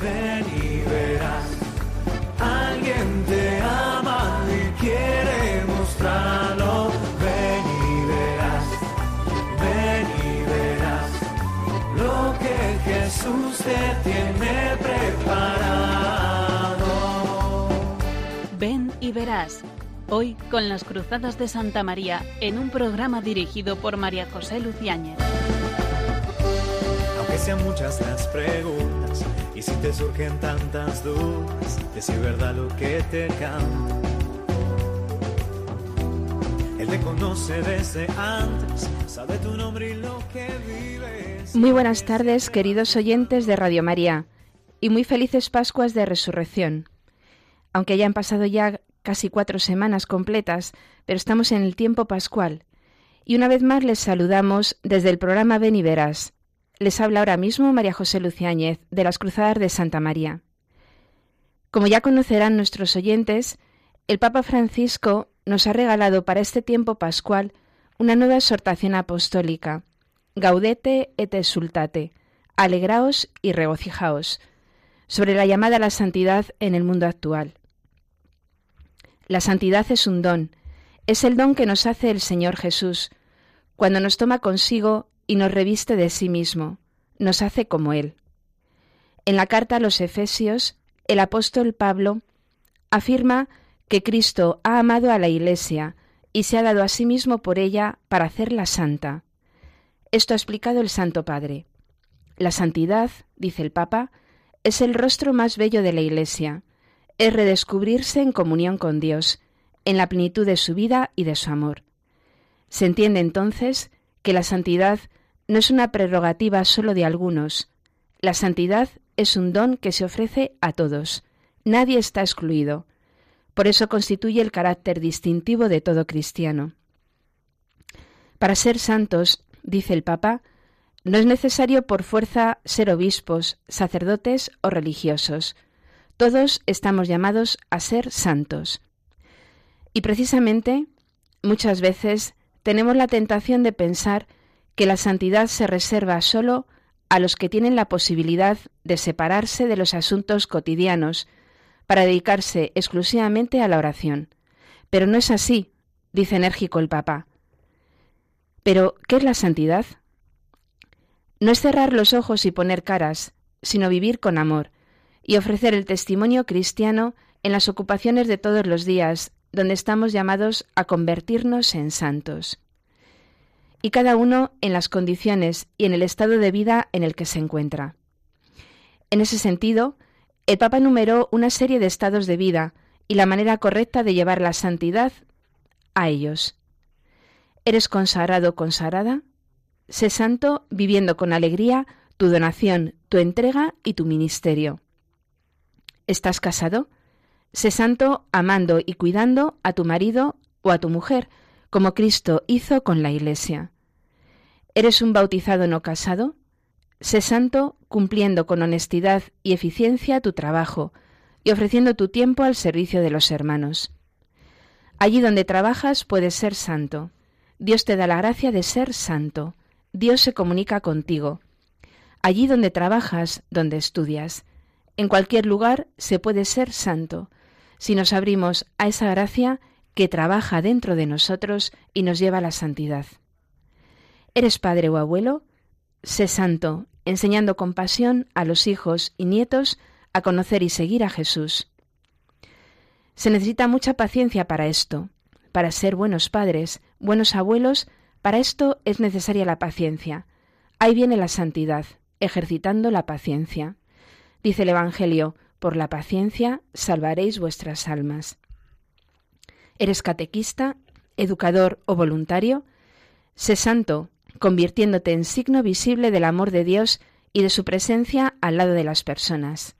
ven y verás. Alguien te ama y quiere mostrarlo. Ven y verás, ven y verás lo que Jesús te tiene preparado. Ven y verás. Hoy con las Cruzadas de Santa María en un programa dirigido por María José Luciáñez. Aunque sean muchas las preguntas y si te surgen tantas dudas, verdad lo que te canta. Él te conoce desde antes, sabe tu nombre y lo que vives. Muy buenas tardes, queridos oyentes de Radio María, y muy felices Pascuas de Resurrección. Aunque hayan pasado ya casi cuatro semanas completas, pero estamos en el tiempo pascual. Y una vez más les saludamos desde el programa Ven y Verás. Les habla ahora mismo María José Luciáñez, de las Cruzadas de Santa María. Como ya conocerán nuestros oyentes, el Papa Francisco nos ha regalado para este tiempo pascual una nueva exhortación apostólica, Gaudete et exultate, alegraos y regocijaos, sobre la llamada a la santidad en el mundo actual. La santidad es un don, es el don que nos hace el Señor Jesús, cuando nos toma consigo y nos reviste de sí mismo, nos hace como Él. En la carta a los Efesios, el apóstol Pablo afirma que Cristo ha amado a la Iglesia y se ha dado a sí mismo por ella para hacerla santa. Esto ha explicado el Santo Padre. La santidad, dice el Papa, es el rostro más bello de la Iglesia, es redescubrirse en comunión con Dios, en la plenitud de su vida y de su amor. Se entiende entonces que la santidad no es una prerrogativa solo de algunos. La santidad es un don que se ofrece a todos. Nadie está excluido. Por eso constituye el carácter distintivo de todo cristiano. Para ser santos, dice el Papa, no es necesario por fuerza ser obispos, sacerdotes o religiosos. Todos estamos llamados a ser santos. Y precisamente, muchas veces tenemos la tentación de pensar que la santidad se reserva solo a los que tienen la posibilidad de separarse de los asuntos cotidianos para dedicarse exclusivamente a la oración. Pero no es así, dice enérgico el Papa. Pero, ¿qué es la santidad? No es cerrar los ojos y poner caras, sino vivir con amor y ofrecer el testimonio cristiano en las ocupaciones de todos los días, donde estamos llamados a convertirnos en santos. Y cada uno en las condiciones y en el estado de vida en el que se encuentra. En ese sentido, el Papa enumeró una serie de estados de vida y la manera correcta de llevar la santidad a ellos. ¿Eres consagrado consagrada? Sé santo viviendo con alegría tu donación, tu entrega y tu ministerio. ¿Estás casado? Sé santo amando y cuidando a tu marido o a tu mujer, como Cristo hizo con la Iglesia. ¿Eres un bautizado no casado? Sé santo cumpliendo con honestidad y eficiencia tu trabajo y ofreciendo tu tiempo al servicio de los hermanos. Allí donde trabajas puedes ser santo. Dios te da la gracia de ser santo. Dios se comunica contigo. Allí donde trabajas, donde estudias, en cualquier lugar se puede ser santo, si nos abrimos a esa gracia que trabaja dentro de nosotros y nos lleva a la santidad. ¿Eres padre o abuelo? Sé santo, enseñando con pasión a los hijos y nietos a conocer y seguir a Jesús. Se necesita mucha paciencia para esto. Para ser buenos padres, buenos abuelos, para esto es necesaria la paciencia. Ahí viene la santidad, ejercitando la paciencia. Dice el Evangelio, por la paciencia salvaréis vuestras almas. ¿Eres catequista, educador o voluntario? Sé santo, convirtiéndote en signo visible del amor de Dios y de su presencia al lado de las personas.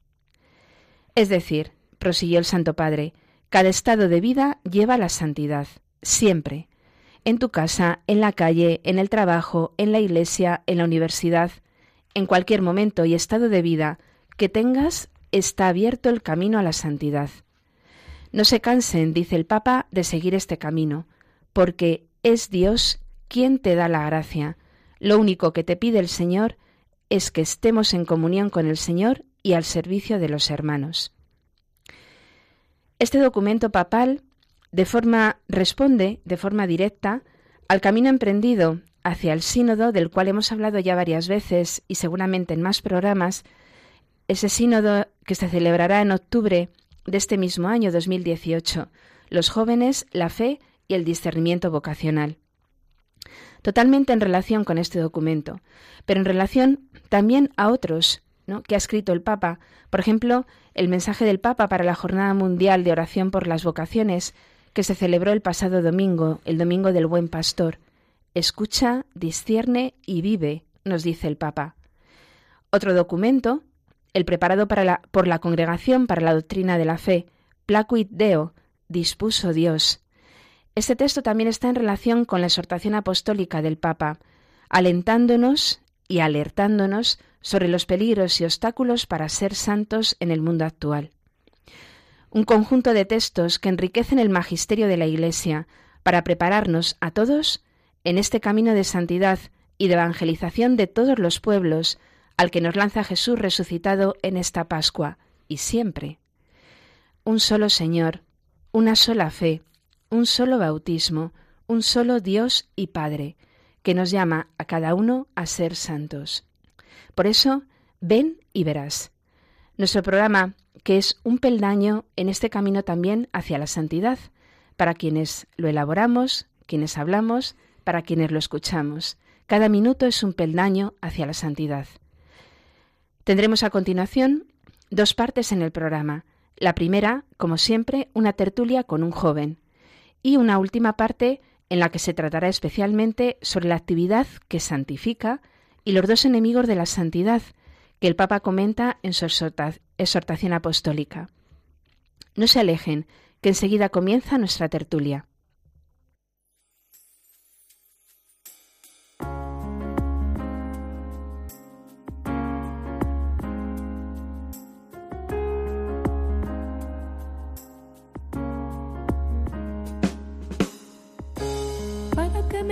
Es decir, prosiguió el Santo Padre, cada estado de vida lleva la santidad, siempre, en tu casa, en la calle, en el trabajo, en la iglesia, en la universidad, en cualquier momento y estado de vida que tengas, está abierto el camino a la santidad. No se cansen, dice el Papa, de seguir este camino, porque es Dios quien te da la gracia. Lo único que te pide el Señor es que estemos en comunión con el Señor y al servicio de los hermanos. Este documento papal de forma responde de forma directa al camino emprendido hacia el sínodo del cual hemos hablado ya varias veces y seguramente en más programas, ese sínodo que se celebrará en octubre de este mismo año 2018, los jóvenes, la fe y el discernimiento vocacional. Totalmente en relación con este documento, pero en relación también a otros que ha escrito el Papa. Por ejemplo, el mensaje del Papa para la Jornada Mundial de Oración por las Vocaciones, que se celebró el pasado domingo, el Domingo del Buen Pastor. Escucha, discierne y vive, nos dice el Papa. Otro documento, el preparado por la Congregación para la Doctrina de la Fe, Placuit Deo, dispuso Dios. Este texto también está en relación con la exhortación apostólica del Papa, alentándonos y alertándonos sobre los peligros y obstáculos para ser santos en el mundo actual. Un conjunto de textos que enriquecen el magisterio de la Iglesia para prepararnos a todos en este camino de santidad y de evangelización de todos los pueblos al que nos lanza Jesús resucitado en esta Pascua y siempre. Un solo Señor, una sola fe, un solo bautismo, un solo Dios y Padre, que nos llama a cada uno a ser santos. Por eso, ven y verás. Nuestro programa, que es un peldaño en este camino también hacia la santidad, para quienes lo elaboramos, quienes hablamos, para quienes lo escuchamos. Cada minuto es un peldaño hacia la santidad. Tendremos a continuación dos partes en el programa. La primera, como siempre, una tertulia con un joven. Y una última parte en la que se tratará especialmente sobre la actividad que santifica y los dos enemigos de la santidad que el Papa comenta en su exhortación apostólica. No se alejen, que enseguida comienza nuestra tertulia.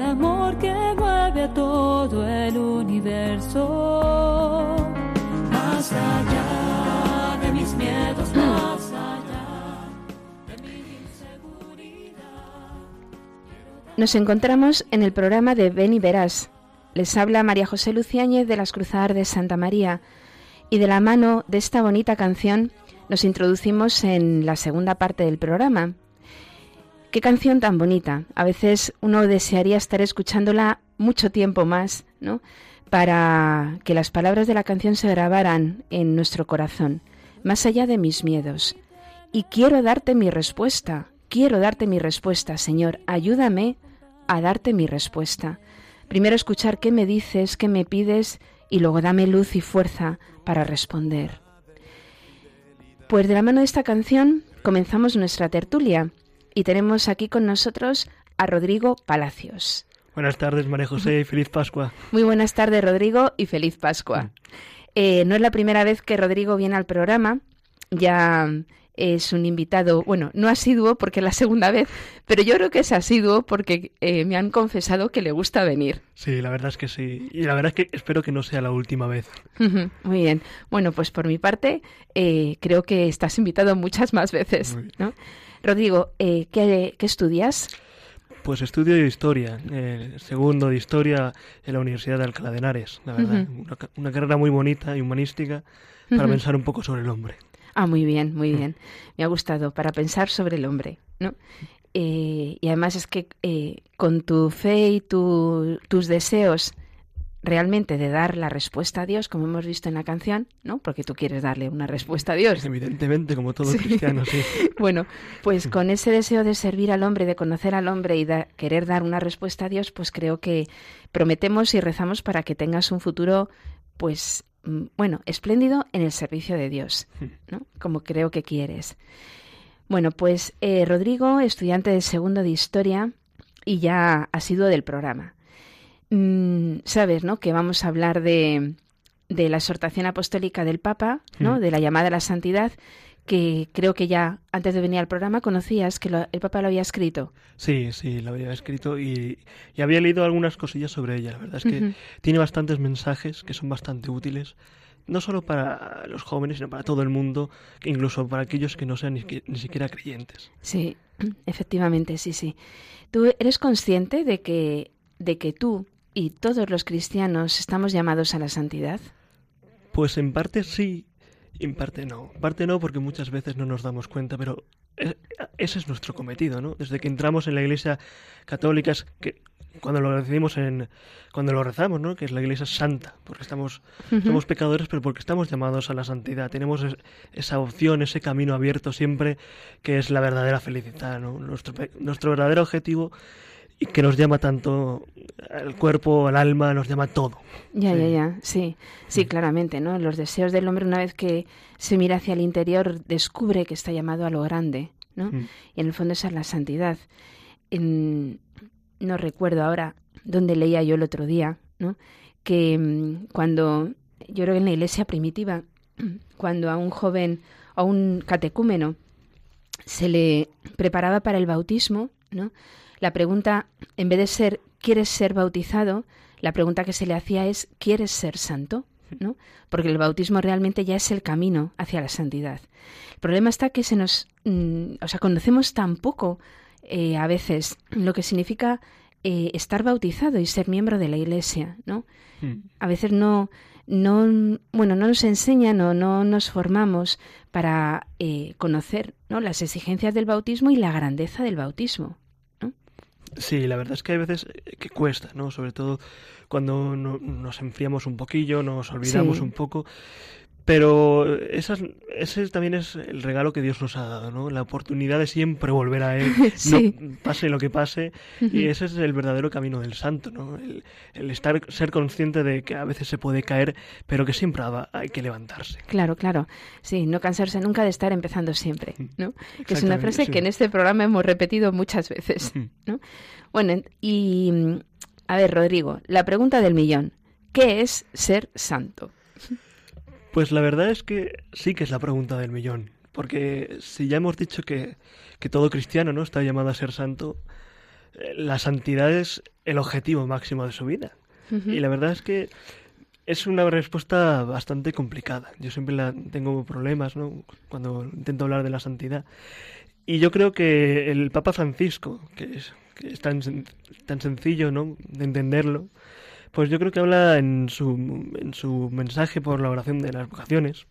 amor que mueve a todo el universo. Más allá de mis miedos, más allá de mi inseguridad. Nos encontramos en el programa de Ven y Verás. Les habla María José Luciáñez de las Cruzadas de Santa María y de la mano de esta bonita canción nos introducimos en la segunda parte del programa. Qué canción tan bonita. A veces uno desearía estar escuchándola mucho tiempo más, ¿no? para que las palabras de la canción se grabaran en nuestro corazón, más allá de mis miedos. Y quiero darte mi respuesta, quiero darte mi respuesta, Señor, ayúdame a darte mi respuesta. Primero escuchar qué me dices, qué me pides y luego dame luz y fuerza para responder. Pues de la mano de esta canción comenzamos nuestra tertulia y tenemos aquí con nosotros a Rodrigo Palacios. Buenas tardes, María José, y feliz Pascua. Muy buenas tardes, Rodrigo, y feliz Pascua. Mm. Eh, no es la primera vez que Rodrigo viene al programa, ya es un invitado, bueno, no asiduo porque es la segunda vez, pero yo creo que es asiduo porque eh, me han confesado que le gusta venir. Sí, la verdad es que sí. Y la verdad es que espero que no sea la última vez. Muy bien. Bueno, pues por mi parte, eh, creo que estás invitado muchas más veces. ¿no? Rodrigo, ¿qué, ¿qué estudias? Pues estudio historia, eh, segundo de historia en la Universidad de Alcalá de Henares, la verdad. una, carrera muy bonita y humanística para pensar un poco sobre el hombre. Ah, muy bien, muy bien. Me ha gustado, para pensar sobre el hombre, ¿no? Eh, y además es que eh, con tu fe y tus deseos realmente de dar la respuesta a Dios, como hemos visto en la canción, ¿no? Porque tú quieres darle una respuesta a Dios. Evidentemente, como todo cristiano, sí. bueno, pues con ese deseo de servir al hombre, de conocer al hombre y de querer dar una respuesta a Dios, pues creo que prometemos y rezamos para que tengas un futuro, pues, mm, bueno, espléndido en el servicio de Dios, ¿no? Como creo que quieres. Bueno, pues eh, Rodrigo, estudiante de segundo de historia y ya ha sido del programa. Mm, sabes, ¿no? Que vamos a hablar de, de la exhortación apostólica del Papa, ¿no? Mm. De la llamada a la santidad, que creo que ya antes de venir al programa conocías que el Papa lo había escrito. Sí, sí, lo había escrito y, había leído algunas cosillas sobre ella. La verdad es que tiene bastantes mensajes que son bastante útiles, no solo para los jóvenes, sino para todo el mundo, incluso para aquellos que no sean ni, ni siquiera creyentes. Sí, efectivamente, sí, sí. ¿Tú eres consciente de que, de que tú y todos los cristianos estamos llamados a la santidad? Pues en parte sí, en parte no. En parte no porque muchas veces no nos damos cuenta, pero e, ese es nuestro cometido, ¿no? Desde que entramos en la Iglesia católica, que cuando lo decimos en cuando lo rezamos, ¿no? Que es la Iglesia santa, porque estamos somos pecadores, pero porque estamos llamados a la santidad. Tenemos esa opción, ese camino abierto siempre, que es la verdadera felicidad, ¿no? Nuestro nuestro verdadero objetivo y que nos llama tanto el cuerpo, el alma, nos llama todo. Ya, ya, ya, sí, sí, claramente, ¿no? Los deseos del hombre una vez que se mira hacia el interior descubre que está llamado a lo grande, ¿no? Mm. Y en el fondo esa es la santidad. no recuerdo ahora dónde leía yo el otro día, ¿no? Que mm, cuando, yo creo que en la iglesia primitiva, cuando a un joven, a un catecúmeno, se le preparaba para el bautismo, ¿no? La pregunta, en vez de ser ¿quieres ser bautizado? La pregunta que se le hacía es ¿quieres ser santo? ¿no? Porque el bautismo realmente ya es el camino hacia la santidad. El problema está que se nos, mm, o sea, conocemos tan poco eh, a veces lo que significa eh, estar bautizado y ser miembro de la Iglesia, ¿no? Hmm. A veces no, no, bueno, no nos enseñan o no nos formamos para eh, conocer ¿no? las exigencias del bautismo y la grandeza del bautismo. Sí, la verdad es que hay veces que cuesta, ¿no? Sobre todo cuando nos enfriamos un poquillo, nos olvidamos un poco. Pero ese también es el regalo que Dios nos ha dado, ¿no? La oportunidad de siempre volver a Él, no, pase lo que pase. Y ese es el verdadero camino del santo, ¿no? El, estar, ser consciente de que a veces se puede caer, pero que siempre hay que levantarse. Claro, claro. Sí, no cansarse nunca de estar empezando siempre, ¿no? Que es una frase que en este programa hemos repetido muchas veces, ¿no? Bueno, y a ver, Rodrigo, la pregunta del millón. ¿Qué es ser santo? Pues la verdad es que sí que es la pregunta del millón. Porque si ya hemos dicho que, todo cristiano no está llamado a ser santo, eh, la santidad es el objetivo máximo de su vida. Y la verdad es que es una respuesta bastante complicada. Yo siempre la, tengo problemas ¿no? cuando intento hablar de la santidad. Y yo creo que el Papa Francisco, que es, que es tan, tan sencillo ¿no? de entenderlo, pues yo creo que habla en su, en su mensaje por la oración de las vocaciones.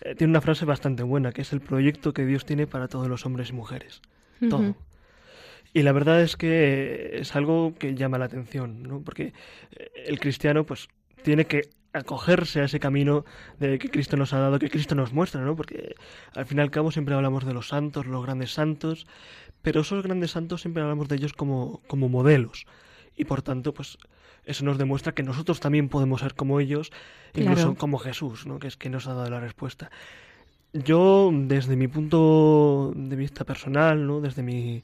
Eh, tiene una frase bastante buena, que es el proyecto que Dios tiene para todos los hombres y mujeres. Todo. Y la verdad es que es algo que llama la atención, ¿no? Porque eh, el cristiano, pues, tiene que acogerse a ese camino de que Cristo nos ha dado, que Cristo nos muestra, ¿no? Porque al fin y al cabo siempre hablamos de los santos, los grandes santos, pero esos grandes santos siempre hablamos de ellos como, como modelos. Y por tanto, pues eso nos demuestra que nosotros también podemos ser como ellos, incluso como Jesús, ¿no? Que es que nos ha dado la respuesta. Yo, desde mi punto de vista personal, ¿no? Desde mi,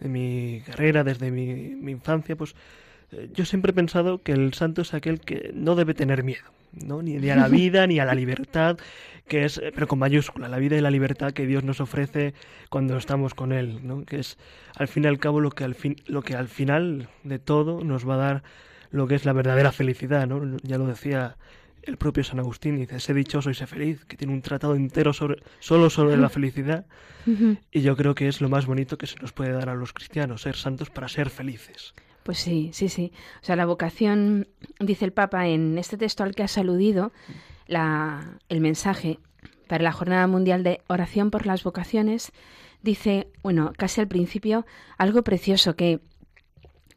mi carrera, desde mi, mi infancia, pues eh, yo siempre he pensado que el santo es aquel que no debe tener miedo, ¿no? Ni, a la vida, ni a la libertad, que es, eh, pero con mayúscula, la vida y la libertad que Dios nos ofrece cuando estamos con Él, ¿no? Que es, al fin y al cabo, lo que al, fin, lo que al final de todo nos va a dar lo que es la verdadera felicidad, ¿no? Ya lo decía el propio San Agustín, dice, sé dichoso y sé feliz, que tiene un tratado entero sobre, solo sobre la felicidad, y yo creo que es lo más bonito que se nos puede dar a los cristianos, ser santos para ser felices. Pues sí, sí, sí. O sea, la vocación, dice el Papa en este texto al que has aludido, la, el mensaje para la Jornada Mundial de Oración por las Vocaciones, dice, bueno, casi al principio, algo precioso que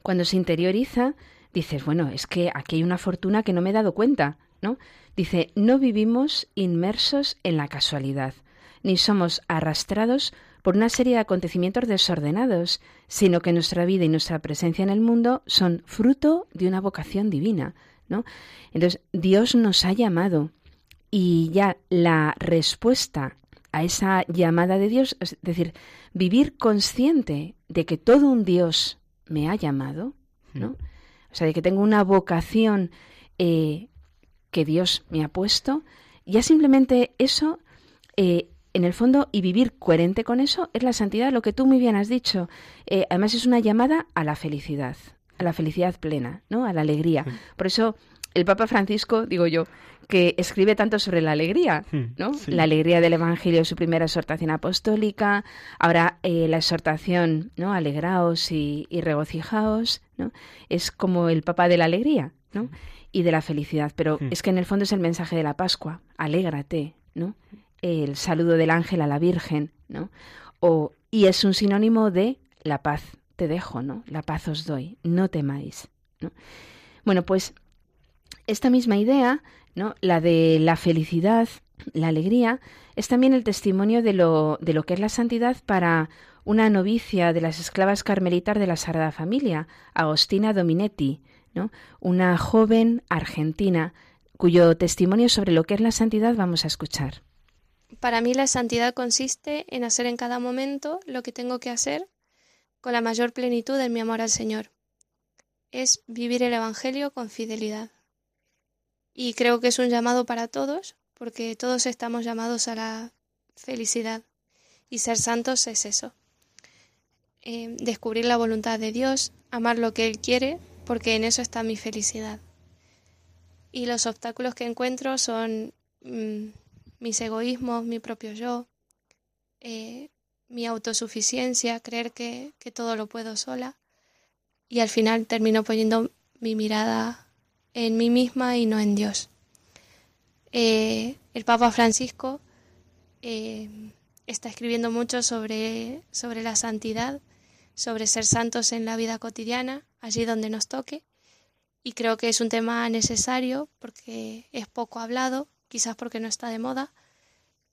cuando se interioriza, dices, bueno, es que aquí hay una fortuna que no me he dado cuenta, ¿no? Dice, no vivimos inmersos en la casualidad, ni somos arrastrados por una serie de acontecimientos desordenados, sino que nuestra vida y nuestra presencia en el mundo son fruto de una vocación divina, ¿no? Entonces, Dios nos ha llamado y ya la respuesta a esa llamada de Dios, es decir, vivir consciente de que todo un Dios me ha llamado, ¿no? O sea, de que tengo una vocación eh, que Dios me ha puesto, ya simplemente eso eh, en el fondo, y vivir coherente con eso, es la santidad, lo que tú muy bien has dicho. Eh, además, es una llamada a la felicidad, a la felicidad plena, ¿no? A la alegría. Por eso, el Papa Francisco, digo yo, que escribe tanto sobre la alegría, ¿no? La alegría del Evangelio, su primera exhortación apostólica, ahora eh, la exhortación, ¿no? Alegraos y, regocijaos, ¿no? Es como el Papa de la alegría, ¿no? Y de la felicidad, pero es que en el fondo es el mensaje de la Pascua, alégrate, ¿no? el saludo del ángel a la Virgen, ¿no? O, y es un sinónimo de la paz te dejo, ¿no? La paz os doy, no temáis. ¿no? Bueno, pues esta misma idea, ¿no? La de la felicidad, la alegría, es también el testimonio de lo, que es la santidad para una novicia de las esclavas carmelitas de la Sagrada Familia, Agostina Dominetti. Una joven argentina cuyo testimonio sobre lo que es la santidad vamos a escuchar. Para mí la santidad consiste en hacer en cada momento lo que tengo que hacer con la mayor plenitud de mi amor al Señor. Es vivir el Evangelio con fidelidad. Y creo que es un llamado para todos, porque todos estamos llamados a la felicidad. Y ser santos es eso. Eh, descubrir la voluntad de Dios, amar lo que Él quiere, porque en eso está mi felicidad. Y los obstáculos que encuentro son mm, mis egoísmos, mi propio yo, eh, mi autosuficiencia, creer que, todo lo puedo sola. Y al final termino poniendo mi mirada en mí misma y no en Dios. Eh, el Papa Francisco eh, está escribiendo mucho sobre, sobre la santidad, sobre ser santos en la vida cotidiana, allí donde nos toque. Y creo que es un tema necesario porque es poco hablado quizás porque no está de moda,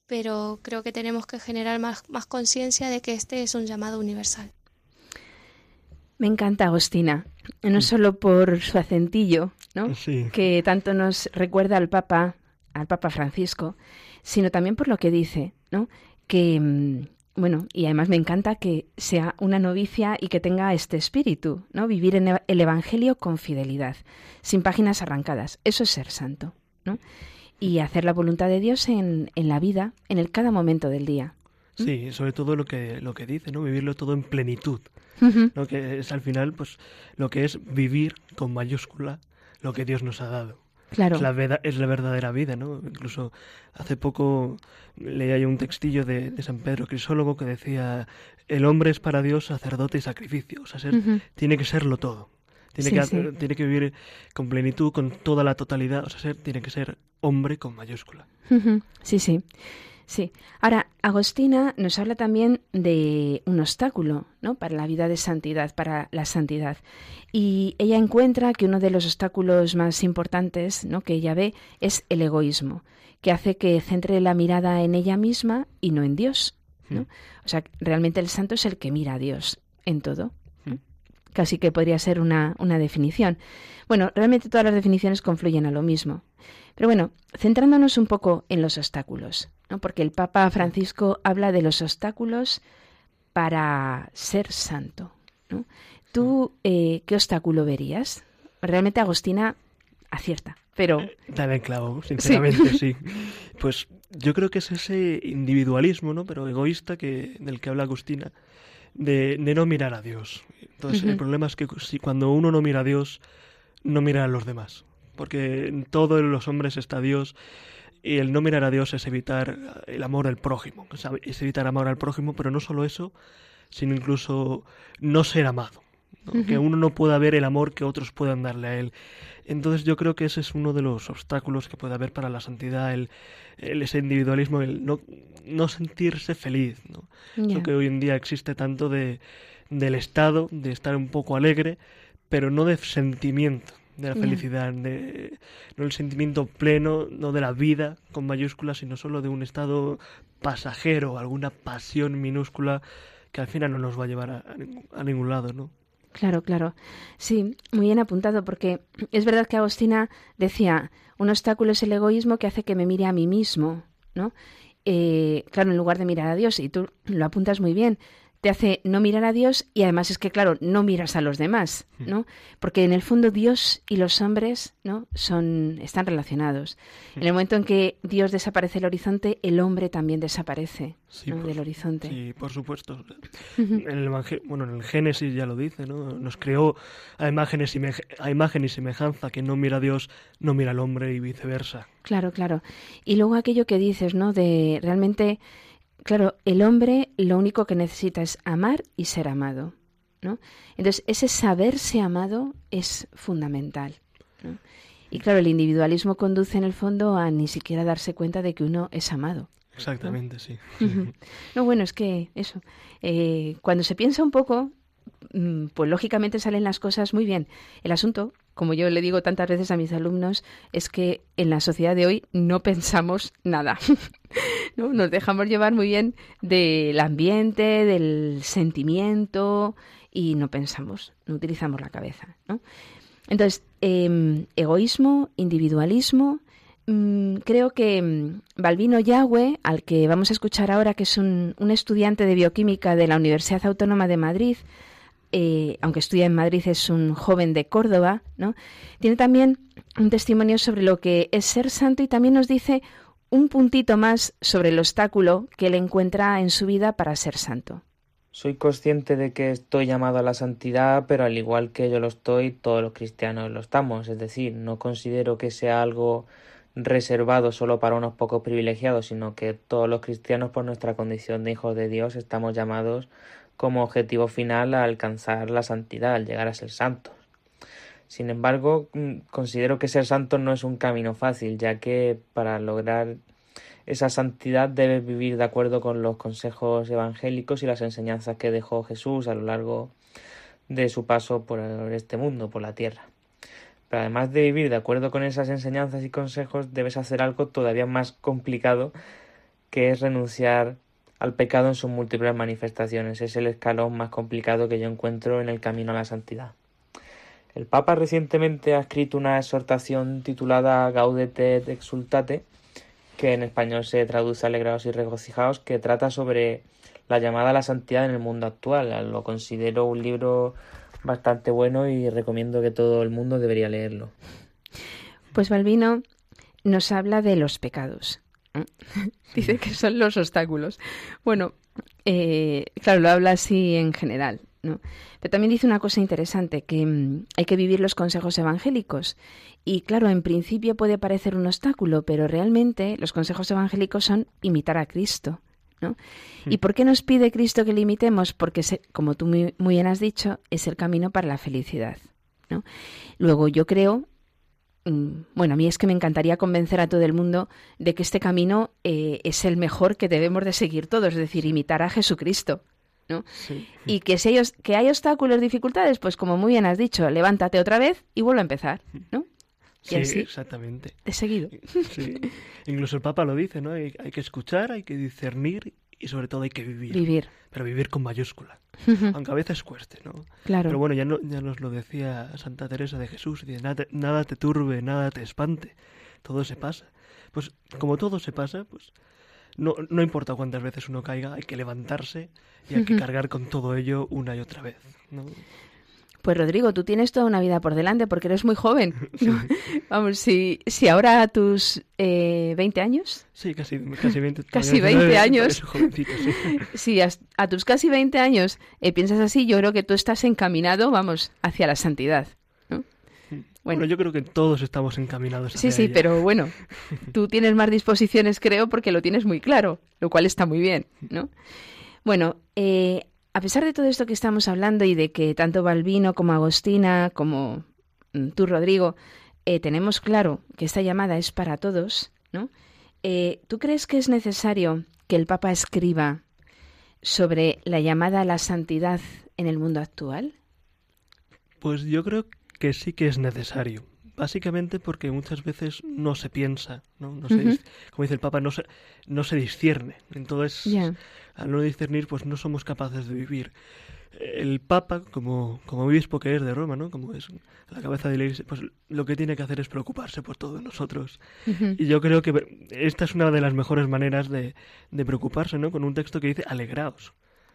pero creo que tenemos que generar más, más conciencia de que este es un llamado universal. Me encanta Agostina, no solo por su acentillo, ¿no? que tanto nos recuerda al Papa, al Papa Francisco, sino también por lo que dice, ¿no? que mm, bueno, y además me encanta que sea una novicia y que tenga este espíritu, ¿no? Vivir en el evangelio con fidelidad, sin páginas arrancadas. Eso es ser santo, ¿no? y hacer la voluntad de Dios en, en la vida, en el cada momento del día. ¿Mm? Sí, sobre todo lo que, lo que dice, ¿no? Vivirlo todo en plenitud. Lo que es al final, pues, lo que es vivir con mayúscula lo que Dios nos ha dado. Claro. Es la, es la verdadera vida, ¿no? Incluso hace poco leía yo un textillo de, de, San Pedro Crisólogo que decía, el hombre es para Dios sacerdote y sacrificio, o sea, ser, tiene que serlo todo. Tiene, que, tiene que vivir con plenitud, con toda la totalidad, o sea, ser, tiene que ser hombre con mayúscula. Sí, sí. Sí. Ahora, Agostina nos habla también de un obstáculo, ¿no? Para la vida de santidad, para la santidad. Y ella encuentra que uno de los obstáculos más importantes, ¿no? Que ella ve es el egoísmo, que hace que centre la mirada en ella misma y no en Dios. ¿no? Hmm. O sea, realmente el santo es el que mira a Dios en todo. Hmm. Casi que podría ser una, una definición. Bueno, realmente todas las definiciones confluyen a lo mismo. Pero bueno, centrándonos un poco en los obstáculos, ¿no? porque el Papa Francisco habla de los obstáculos para ser santo. ¿no? ¿Tú eh, qué obstáculo verías? Realmente Agostina acierta, pero... Eh, dale clavo, sinceramente, sí. Pues yo creo que es ese individualismo, ¿no? Pero egoísta que, del que habla Agustina, de, no mirar a Dios. Entonces, el problema es que si cuando uno no mira a Dios, no mira a los demás porque en todos los hombres está Dios y el no mirar a Dios es evitar el amor al prójimo, es evitar amor al prójimo, pero no solo eso, sino incluso no ser amado, que uno no pueda ver el amor que otros puedan darle a él. Entonces yo creo que ese es uno de los obstáculos que puede haber para la santidad, el, ese individualismo, el no, no sentirse feliz, ¿no? Lo que hoy en día existe tanto de, del estado, de estar un poco alegre, pero no de sentimiento de la felicidad, de, no el sentimiento pleno, no de la vida con mayúsculas, sino solo de un estado pasajero, alguna pasión minúscula que al final no nos va a llevar a, a ningún lado, ¿no? Claro, claro. Sí, muy bien apuntado, porque es verdad que Agostina decía, un obstáculo es el egoísmo que hace que me mire a mí mismo, ¿no? Eh, claro, en lugar de mirar a Dios, y tú lo apuntas muy bien, te hace no mirar a Dios y además es que, claro, no miras a los demás, hmm. ¿no? Porque en el fondo Dios y los hombres, ¿no? Son, están relacionados. Hmm. En el momento en que Dios desaparece del horizonte, el hombre también desaparece del horizonte. Sí, por supuesto. en el bueno, en el Génesis ya lo dice, ¿no? Nos creó a, imágenes y a imagen y semejanza, que no mira a Dios, no mira al hombre y viceversa. Claro, claro. Y luego aquello que dices, ¿no? De realmente Claro, el hombre lo único que necesita es amar y ser amado. ¿no? Entonces, ese saberse amado es fundamental. Y claro, el individualismo conduce en el fondo a ni siquiera darse cuenta de que uno es amado. Exactamente, sí. No, bueno, es que eso, eh, cuando se piensa un poco, mm, pues lógicamente salen las cosas muy bien. El asunto, como yo le digo tantas veces a mis alumnos, es que en la sociedad de hoy no pensamos nada. ¿no? Nos dejamos llevar muy bien del ambiente, del sentimiento y no pensamos, no utilizamos la cabeza. ¿no? Entonces, em, egoísmo, individualismo. Mm, creo que mm, Balbino Yagüe, al que vamos a escuchar ahora, que es un, estudiante de bioquímica de la Universidad Autónoma de Madrid, eh, aunque estudia en Madrid, es un joven de Córdoba, ¿no? Tiene también un testimonio sobre lo que es ser santo y también nos dice un puntito más sobre el obstáculo que él encuentra en su vida para ser santo. Soy consciente de que estoy llamado a la santidad, pero al igual que yo lo estoy, todos los cristianos lo estamos. Es decir, no considero que sea algo reservado solo para unos pocos privilegiados, sino que todos los cristianos, por nuestra condición de hijos de Dios, estamos llamados como objetivo final a alcanzar la santidad, al llegar a ser santos. Sin embargo, mm, considero que ser santo no es un camino fácil, ya que para lograr esa santidad debes vivir de acuerdo con los consejos evangélicos y las enseñanzas que dejó Jesús a lo largo de su paso por este mundo, por la tierra. Pero además de vivir de acuerdo con esas enseñanzas y consejos, debes hacer algo todavía más complicado, que es renunciar al pecado en sus múltiples manifestaciones. Es el escalón más complicado que yo encuentro en el camino a la santidad. El Papa recientemente ha escrito una exhortación titulada Gaudete et Exultate, que en español se traduce Alegrados y regocijaos, que trata sobre la llamada a la santidad en el mundo actual. Lo considero un libro bastante bueno y recomiendo que todo el mundo debería leerlo. Pues Balbino nos habla de los pecados. Dice que son los obstáculos. Bueno, eh, claro, lo habla así en general. Pero también dice una cosa interesante, que mm, hay que vivir los consejos evangélicos. Y claro, en principio puede parecer un obstáculo, pero realmente los consejos evangélicos son imitar a Cristo. ¿no? Hmm. ¿Y por qué nos pide Cristo que le imitemos? Porque, como tú muy, bien has dicho, es el camino para la felicidad. ¿no? Luego yo creo bueno, a mí es que me encantaría convencer a todo el mundo de que este camino eh, es el mejor que debemos de seguir todos, es decir, imitar a Jesucristo. ¿no? Y que si hay, que hay obstáculos, dificultades, pues como muy bien has dicho, levántate otra vez y vuelve a empezar, ¿no? sí, exactamente. De seguido. Sí. Incluso el Papa lo dice, ¿no? Hay, que escuchar, hay que discernir y sobre todo hay que vivir. Vivir. Pero vivir con mayúscula. Aunque a veces cueste, ¿no? Claro. Pero bueno, ya, no, ya nos lo decía Santa Teresa de Jesús, dice, nada, nada te turbe, nada te espante, todo se pasa. Pues como todo se pasa, pues no, no importa cuántas veces uno caiga, hay que levantarse y hay que cargar con todo ello una y otra vez. ¿no? Pues Rodrigo, tú tienes toda una vida por delante porque eres muy joven. Vamos, si, si ahora a tus eh, 20 años. Sí, casi, casi 20. casi 20 años. Sí. si a, a, tus casi 20 años eh, piensas así, yo creo que tú estás encaminado, vamos, hacia la santidad. Bueno, yo creo que todos estamos encaminados. Sí, sí, pero bueno, tú tienes más disposiciones, creo, porque lo tienes muy claro, lo cual está muy bien, ¿no? Bueno, eh, a pesar de todo esto que estamos hablando y de que tanto Balbino como Agostina, como mm, tú, Rodrigo, eh, tenemos claro que esta llamada es para todos, ¿no? Eh, ¿Tú crees que es necesario que el Papa escriba sobre la llamada a la santidad en el mundo actual? Pues yo creo que sí que es necesario. Básicamente porque muchas veces no se piensa, ¿no? no se, como dice el Papa, no se, no se discierne. Entonces, al no discernir, pues no somos capaces de vivir. El Papa, como, como obispo que es de Roma, ¿no? Como es la cabeza de la Iglesia, pues lo que tiene que hacer es preocuparse por todos nosotros. Y yo creo que esta es una de las mejores maneras de, de preocuparse, ¿no? Con un texto que dice alegraos.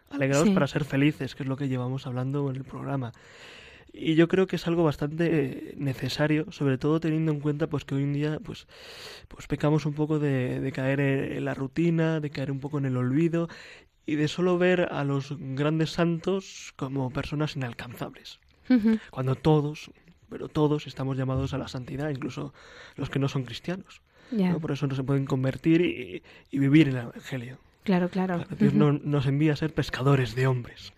Alegraos para ser felices, que es lo que llevamos hablando en el programa. Y yo creo que es algo bastante necesario, sobre todo teniendo en cuenta pues que hoy en día pues, pues pecamos un poco de, caer en la rutina, de caer un poco en el olvido y de solo ver a los grandes santos como personas inalcanzables. Cuando todos, pero todos estamos llamados a la santidad, incluso los que no son cristianos. Por eso no se pueden convertir y, y vivir el Evangelio. Claro, claro. Dios nos envía a ser pescadores de hombres.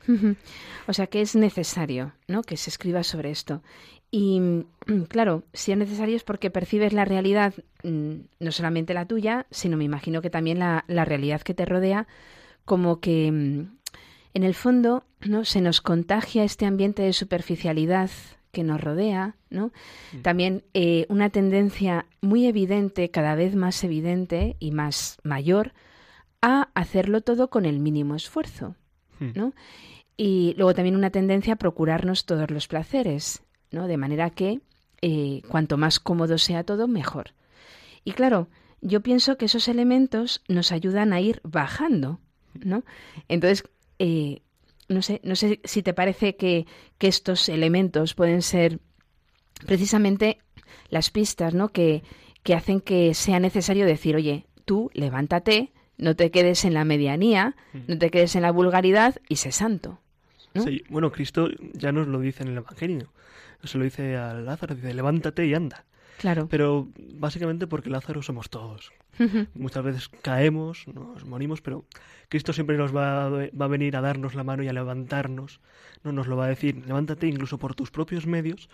O sea que es necesario ¿no? que se escriba sobre esto. Y claro, si es necesario es porque percibes la realidad, mm, no solamente la tuya, sino me imagino que también la, la realidad que te rodea, como que mm, en el fondo no se nos contagia este ambiente de superficialidad que nos rodea, ¿no? Mm. También eh, una tendencia muy evidente, cada vez más evidente y más mayor, a hacerlo todo con el mínimo esfuerzo, hmm. ¿no? Y luego también una tendencia a procurarnos todos los placeres, ¿no? De manera que eh, cuanto más cómodo sea todo, mejor. Y claro, yo pienso que esos elementos nos ayudan a ir bajando, ¿no? Entonces, eh, no sé, no sé si te parece que, que, estos elementos pueden ser precisamente las pistas, ¿no? Que, que hacen que sea necesario decir, oye, tú levántate, no te quedes en la medianía, no te quedes en la vulgaridad y sé santo. Sí, bueno, Cristo ya nos lo dice en el Evangelio. Se lo dice a Lázaro, dice, levántate y anda. Claro. Pero básicamente porque Lázaro somos todos. Muchas veces caemos, nos morimos, pero Cristo siempre nos va a, va a, venir a darnos la mano y a levantarnos. No nos lo va a decir, levántate incluso por tus propios medios,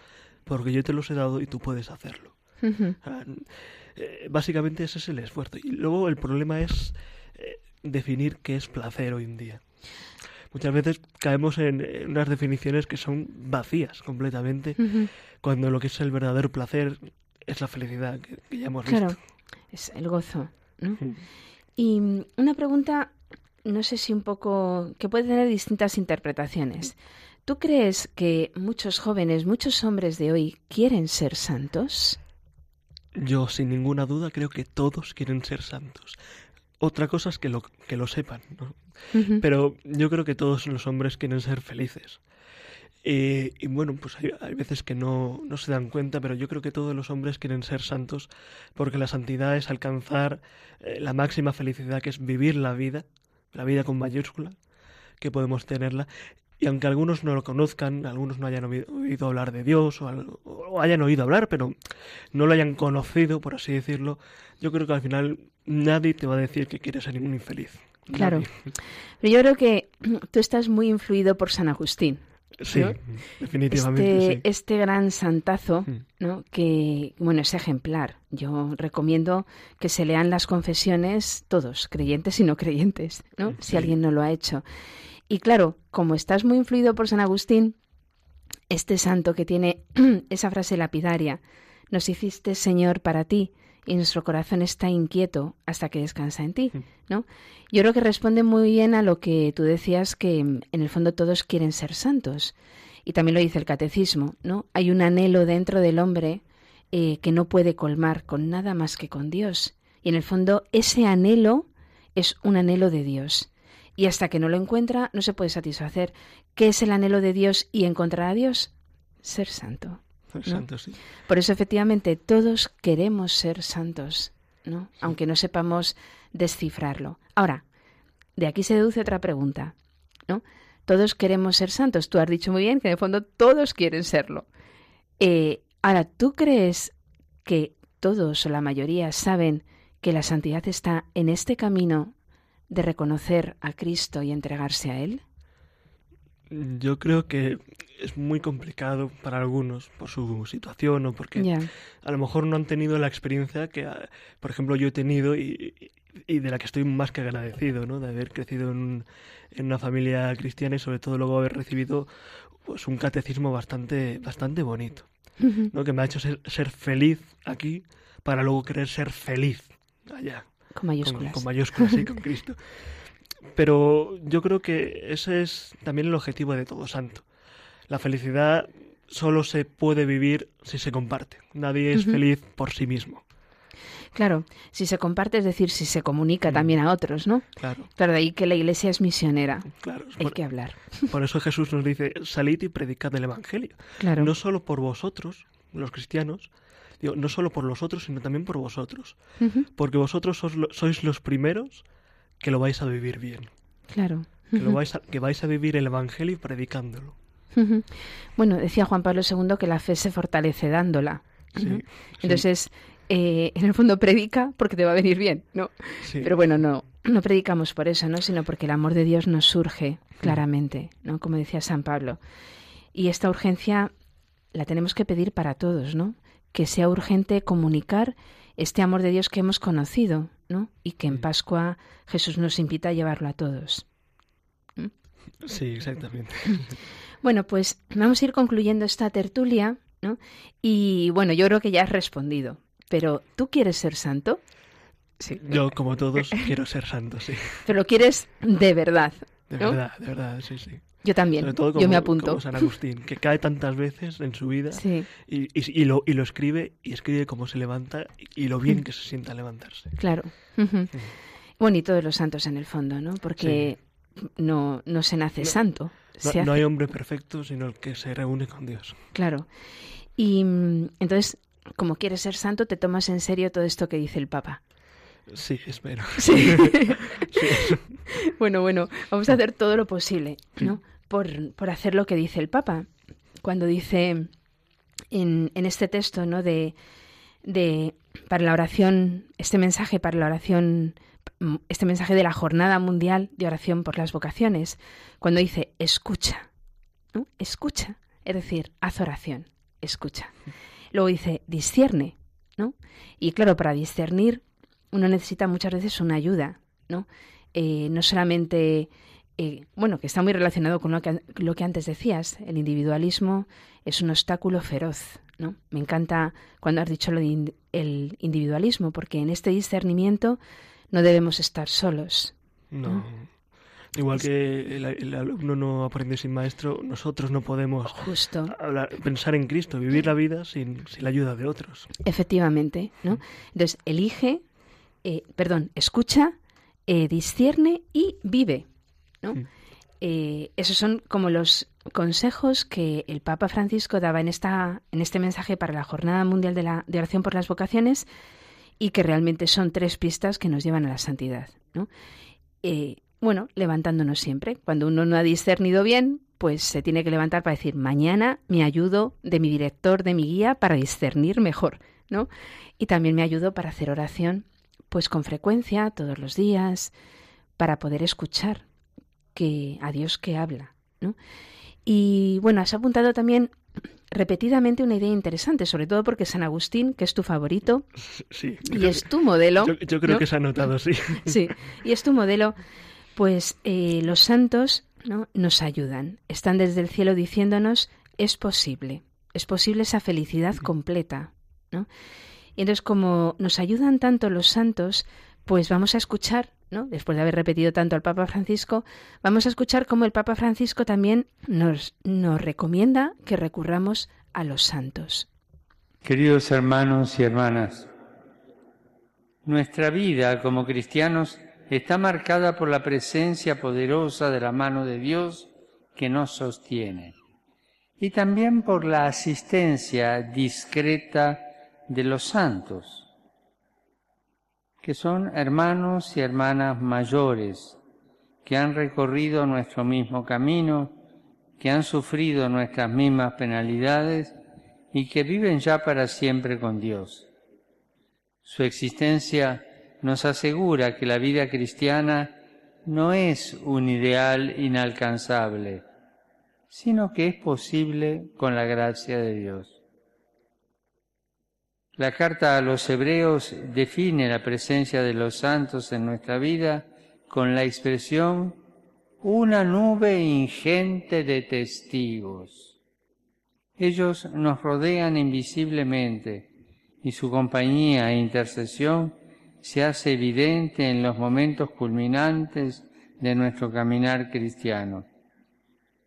porque yo te los he dado y tú puedes hacerlo. Eh, básicamente ese es el esfuerzo. Y luego el problema es definir qué es placer hoy en día. Muchas veces caemos en, unas definiciones que son vacías completamente, cuando lo que es el verdadero placer es la felicidad que, ya hemos claro, es el gozo. Y una pregunta, no sé si un poco, que puede tener distintas interpretaciones. ¿Tú crees que muchos jóvenes, muchos hombres de hoy quieren ser santos? Yo, sin ninguna duda, creo que todos quieren ser santos. Otra cosa es que lo, que lo sepan, ¿no? Pero yo creo que todos los hombres quieren ser felices. y bueno, pues hay, veces que no, no, se dan cuenta, pero yo creo que todos los hombres quieren ser santos porque la santidad es alcanzar eh, la máxima felicidad, que es vivir la vida, la vida con mayúscula, que podemos tenerla, y aunque algunos no lo conozcan, algunos no hayan oído, hablar de Dios o, hayan oído hablar, pero no lo hayan conocido, por así decirlo, yo creo que al final nadie te va a decir que quieres ser un infeliz. Claro. Pero yo creo que tú estás muy influido por San Agustín. Sí, definitivamente. Este, sí. este gran santazo, Mm. ¿no? que, bueno, es ejemplar. Yo recomiendo que se lean las confesiones todos, creyentes y no creyentes, ¿no? si Sí. alguien no lo ha hecho. Y claro, como estás muy influido por San Agustín, este santo que tiene esa frase lapidaria, nos hiciste Señor para ti y nuestro corazón está inquieto hasta que descansa en ti, ¿no? Yo creo que responde muy bien a lo que tú decías que mm, en el fondo todos quieren ser santos. Y también lo dice el catecismo, ¿no? Hay un anhelo dentro del hombre eh, que no puede colmar con nada más que con Dios. Y en el fondo ese anhelo es un anhelo de Dios. Y hasta que no lo encuentra no se puede satisfacer. ¿Qué es el anhelo de Dios y encontrar a Dios? Ser santo. Santo, sí. Por eso efectivamente todos queremos ser santos, ¿no? Aunque no sepamos descifrarlo. Ahora, de aquí se deduce otra pregunta, ¿no? Todos queremos ser santos. Tú has dicho muy bien que en el fondo todos quieren serlo. Eh, ahora, ¿tú crees que todos o la mayoría saben que la santidad está en este camino de reconocer a Cristo y entregarse a Él? Yo creo que es muy complicado para algunos por su situación o porque a lo mejor no han tenido la experiencia que, ah, por ejemplo, yo he tenido y, y- de la que estoy más que agradecido, ¿no? De haber crecido en, en una familia cristiana y sobre todo luego haber recibido pues un catecismo bastante, bastante bonito, ¿no? Que me ha hecho ser, ser feliz aquí para luego querer ser feliz allá. Con Con, mayúsculas. con mayúsculas, sí, con Cristo. Pero yo creo que ese es también el objetivo de todo santo. La felicidad solo se puede vivir si se comparte. Nadie es feliz por sí mismo. Claro, si se comparte, es decir, si se comunica también a otros, ¿no? Claro, Claro, de ahí que la iglesia es misionera. claro. Hay Por, que hablar. por eso Jesús nos dice, salid y predicad el Evangelio. Claro. No solo por vosotros, los cristianos, digo, no solo por los otros, sino también por vosotros. Porque vosotros sois los primeros que lo vais a vivir bien. Claro. Que, lo vais a, que vais a vivir el Evangelio predicándolo. Bueno, decía Juan Pablo II que la fe se fortalece dándola. Sí, Entonces, eh, en el fondo predica porque te va a venir bien, ¿no? sí. Pero bueno, no, no predicamos por eso, ¿no? Sino porque el amor de Dios nos surge claramente, ¿no? Como decía San Pablo. Y esta urgencia la tenemos que pedir para todos, ¿no? Que sea urgente comunicar este amor de Dios que hemos conocido, ¿no? Y que en Mm. Pascua Jesús nos invita a llevarlo a todos. Sí, exactamente. Bueno, pues vamos a ir concluyendo esta tertulia, ¿no? Y bueno, yo creo que ya has respondido. Pero, ¿tú quieres ser santo? Sí. Yo, como todos, quiero ser santo, sí. Pero lo quieres de verdad. De verdad, de verdad, sí, sí. Yo también. Sobre todo como, yo me apunto. como San Agustín, que cae tantas veces en su vida Sí, y, y- y lo, y lo escribe y escribe cómo se levanta y, lo bien que se sienta levantarse. claro. Bueno, y todos los santos en el fondo, ¿no? Porque no, no se nace No- santo. No, se no hace- hay hombre perfecto, sino el que se reúne con Dios. Claro. Y mm, entonces, como quieres ser santo, te tomas en serio todo esto que dice el Papa. Sí, espero. Sí. Sí. bueno, bueno, vamos a hacer todo lo posible, ¿no? Por, por hacer lo que dice el Papa. Cuando dice en, este texto, ¿no? De, de para la oración, este mensaje para la oración, mm, este mensaje de la Jornada Mundial de Oración por las Vocaciones, cuando dice escucha, ¿no? Escucha, es decir, haz oración, escucha. Luego dice discierne, ¿no? Y claro, para discernir uno necesita muchas veces una ayuda, ¿no? Eh, no solamente, eh, bueno, que está muy relacionado con lo que, lo que antes decías, el individualismo es un obstáculo feroz, ¿no? Me encanta cuando has dicho lo del individualismo, porque en este discernimiento no debemos estar solos. No. Igual que el, el alumno no aprende sin maestro, nosotros no podemos Justo, hablar- pensar en Cristo, vivir la vida sin, sin la ayuda de otros. efectivamente, ¿no? Entonces, elige, eh, perdón, escucha, eh, discierne y vive, ¿no? Eh, esos son como los consejos que el Papa Francisco daba en, esta, en este mensaje para la Jornada Mundial de, la, de Oración por las Vocaciones y que realmente son tres pistas que nos llevan a la santidad. ¿no? Eh, bueno, levantándonos siempre. Cuando uno no ha discernido bien, pues se tiene que levantar para decir, mañana me ayudo de mi director, de mi guía, para discernir mejor. ¿no? Y también me ayudo para hacer oración, pues con frecuencia, todos los días, para poder escuchar que a Dios que habla, ¿no? Y bueno, has apuntado también repetidamente una idea interesante, sobre todo porque San Agustín, que es tu favorito, sí, y es tu modelo. Yo, creo que se ha notado, sí. Sí, y es tu modelo, pues eh, los santos ¿no? nos ayudan, están desde el cielo diciéndonos, es posible, es posible esa felicidad completa. ¿no? Y entonces, como nos ayudan tanto los santos, pues vamos a escuchar, después de haber repetido tanto al Papa Francisco, vamos a escuchar cómo el Papa Francisco también nos, nos recomienda que recurramos a los santos. Queridos hermanos y hermanas, nuestra vida como cristianos está marcada por la presencia poderosa de la mano de Dios que nos sostiene y también por la asistencia discreta de los santos, que son hermanos y hermanas mayores, que han recorrido nuestro mismo camino, que han sufrido nuestras mismas penalidades y que viven ya para siempre con Dios. Su existencia nos asegura que la vida cristiana no es un ideal inalcanzable, sino que es posible con la gracia de Dios. La carta a los hebreos define la presencia de los santos en nuestra vida con la expresión una nube ingente de testigos. Ellos nos rodean invisiblemente y su compañía e intercesión se hace evidente en los momentos culminantes de nuestro caminar cristiano,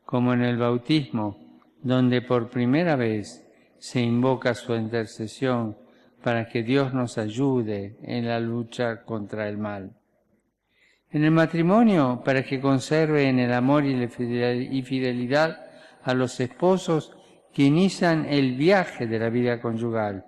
como en el bautismo, donde por primera vez se invoca su intercesión para que Dios nos ayude en la lucha contra el mal. En el matrimonio, para que conserve en el amor y la fidelidad a los esposos que inician el viaje de la vida conyugal.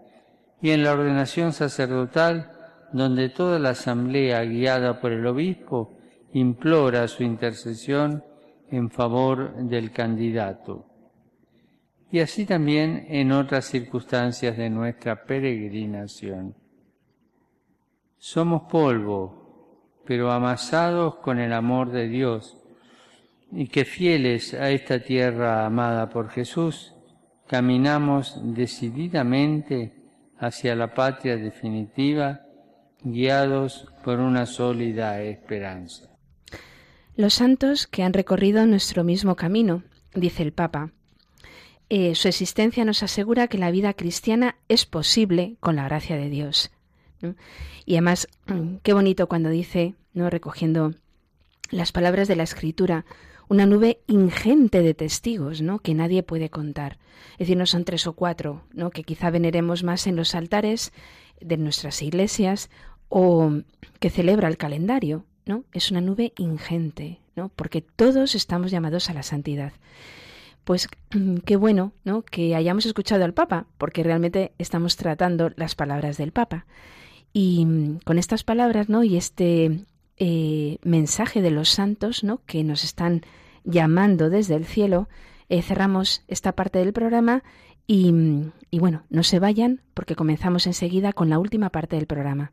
Y en la ordenación sacerdotal, donde toda la asamblea guiada por el obispo implora su intercesión en favor del candidato y así también en otras circunstancias de nuestra peregrinación. Somos polvo, pero amasados con el amor de Dios, y que fieles a esta tierra amada por Jesús, caminamos decididamente hacia la patria definitiva, guiados por una sólida esperanza. Los santos que han recorrido nuestro mismo camino, dice el Papa, eh, su existencia nos asegura que la vida cristiana es posible con la gracia de Dios. Y además, mm, qué bonito cuando dice, ¿no? recogiendo las palabras de la Escritura, una nube ingente de testigos, ¿no? que nadie puede contar. Es decir, no son tres o cuatro, ¿no? que quizá veneremos más en los altares de nuestras iglesias o que celebra el calendario, ¿no? Es una nube ingente, ¿no? Porque todos estamos llamados a la santidad pues qué bueno, ¿no? Que hayamos escuchado al Papa, porque realmente estamos tratando las palabras del Papa. Y mm, con estas palabras, ¿no? Y este eh, mensaje de los santos, ¿no? Que nos están llamando desde el cielo, eh, cerramos esta parte del programa y, mm, y bueno, no se vayan porque comenzamos enseguida con la última parte del programa.